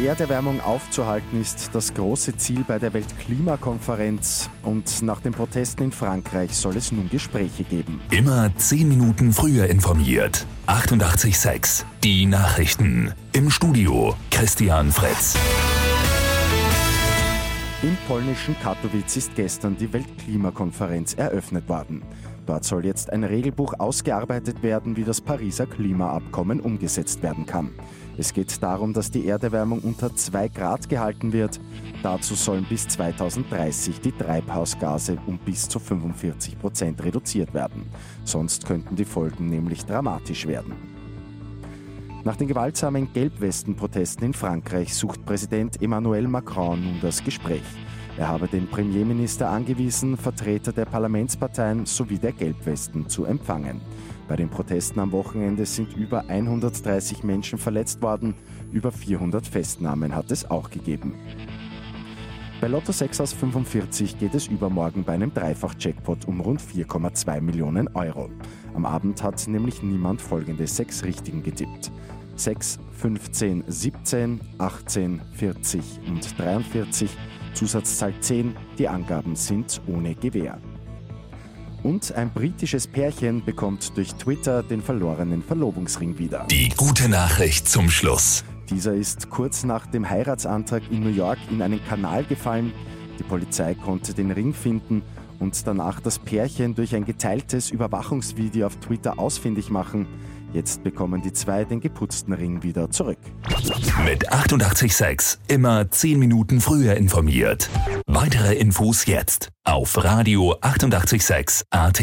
Die Erderwärmung aufzuhalten ist das große Ziel bei der Weltklimakonferenz und nach den Protesten in Frankreich soll es nun Gespräche geben. Immer zehn Minuten früher informiert. 88.6 Die Nachrichten. Im Studio Christian Fretz. Im polnischen Katowice ist gestern die Weltklimakonferenz eröffnet worden. Dort soll jetzt ein Regelbuch ausgearbeitet werden, wie das Pariser Klimaabkommen umgesetzt werden kann. Es geht darum, dass die Erderwärmung unter 2 Grad gehalten wird. Dazu sollen bis 2030 die Treibhausgase um bis zu 45 Prozent reduziert werden. Sonst könnten die Folgen nämlich dramatisch werden. Nach den gewaltsamen Gelbwesten-Protesten in Frankreich sucht Präsident Emmanuel Macron nun das Gespräch. Er habe den Premierminister angewiesen, Vertreter der Parlamentsparteien sowie der Gelbwesten zu empfangen. Bei den Protesten am Wochenende sind über 130 Menschen verletzt worden, über 400 Festnahmen hat es auch gegeben. Bei Lotto 6 aus 45 geht es übermorgen bei einem Dreifach-Jackpot um rund 4,2 Millionen Euro. Am Abend hat nämlich niemand folgende sechs Richtigen getippt. 6, 15, 17, 18, 40 und 43, Zusatzzahl 10, die Angaben sind ohne Gewähr. Und ein britisches Pärchen bekommt durch Twitter den verlorenen Verlobungsring wieder. Die gute Nachricht zum Schluss. Dieser ist kurz nach dem Heiratsantrag in New York in einen Kanal gefallen. Die Polizei konnte den Ring finden und danach das Pärchen durch ein geteiltes Überwachungsvideo auf Twitter ausfindig machen. Jetzt bekommen die zwei den geputzten Ring wieder zurück. Mit 886 immer 10 Minuten früher informiert. Weitere Infos jetzt auf Radio 886 AT.